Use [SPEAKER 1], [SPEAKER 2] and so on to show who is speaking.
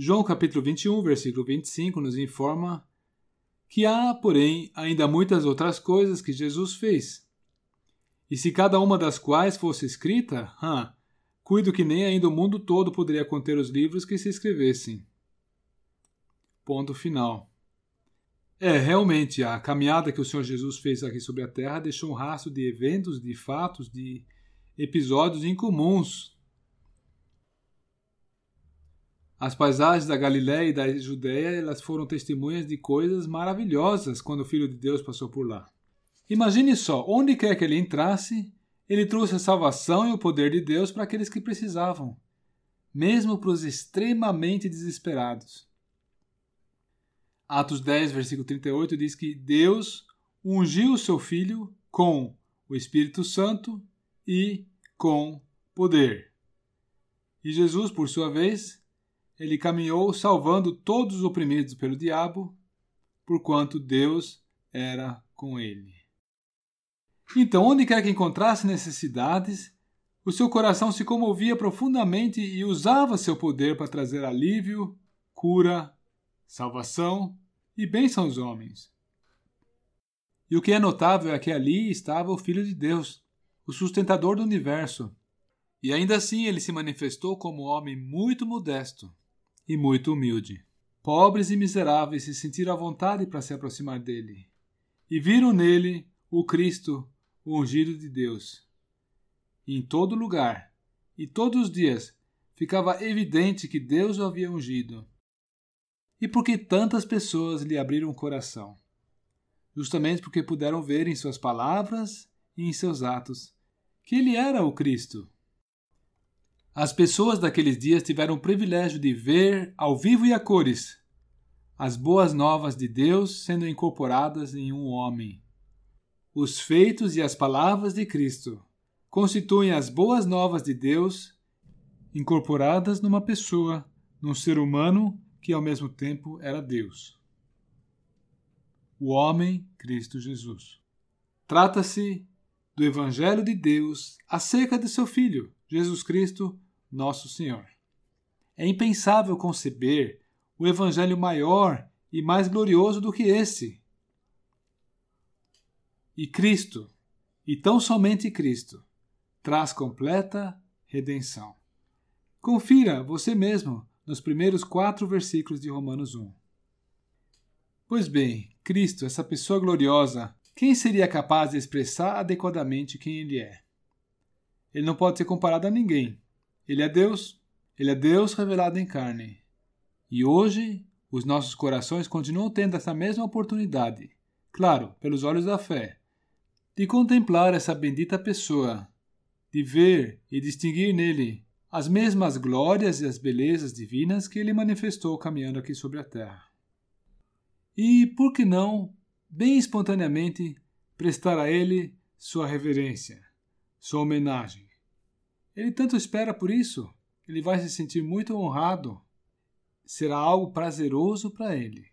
[SPEAKER 1] João capítulo 21, versículo 25 nos informa que há, porém, ainda muitas outras coisas que Jesus fez. E se cada uma das quais fosse escrita, hum, cuido que nem ainda o mundo todo poderia conter os livros que se escrevessem. Ponto final. É, realmente, a caminhada que o Senhor Jesus fez aqui sobre a terra deixou um rastro de eventos, de fatos, de episódios incomuns. As paisagens da Galiléia e da Judéia elas foram testemunhas de coisas maravilhosas quando o Filho de Deus passou por lá. Imagine só, onde quer que ele entrasse, ele trouxe a salvação e o poder de Deus para aqueles que precisavam, mesmo para os extremamente desesperados. Atos 10, versículo 38 diz que Deus ungiu o seu filho com o Espírito Santo e com poder. E Jesus, por sua vez, ele caminhou salvando todos os oprimidos pelo diabo, porquanto Deus era com ele. Então, onde quer que encontrasse necessidades, o seu coração se comovia profundamente e usava seu poder para trazer alívio, cura salvação e bênção aos homens. E o que é notável é que ali estava o Filho de Deus, o sustentador do universo. E ainda assim ele se manifestou como um homem muito modesto e muito humilde. Pobres e miseráveis se sentiram à vontade para se aproximar dele, e viram nele o Cristo, o ungido de Deus. E em todo lugar, e todos os dias, ficava evidente que Deus o havia ungido e por que tantas pessoas lhe abriram o coração? Justamente porque puderam ver em suas palavras e em seus atos que ele era o Cristo. As pessoas daqueles dias tiveram o privilégio de ver, ao vivo e a cores, as boas novas de Deus sendo incorporadas em um homem. Os feitos e as palavras de Cristo constituem as boas novas de Deus incorporadas numa pessoa, num ser humano que ao mesmo tempo era Deus. O homem Cristo Jesus. Trata-se do Evangelho de Deus acerca de seu Filho, Jesus Cristo, nosso Senhor. É impensável conceber o Evangelho maior e mais glorioso do que esse. E Cristo, e tão somente Cristo, traz completa redenção. Confira você mesmo nos primeiros quatro versículos de Romanos 1. Pois bem, Cristo, essa pessoa gloriosa, quem seria capaz de expressar adequadamente quem ele é? Ele não pode ser comparado a ninguém. Ele é Deus, ele é Deus revelado em carne. E hoje, os nossos corações continuam tendo essa mesma oportunidade, claro, pelos olhos da fé, de contemplar essa bendita pessoa, de ver e distinguir nele as mesmas glórias e as belezas divinas que ele manifestou caminhando aqui sobre a terra. E, por que não, bem espontaneamente, prestar a ele sua reverência, sua homenagem? Ele tanto espera por isso, ele vai se sentir muito honrado. Será algo prazeroso para ele.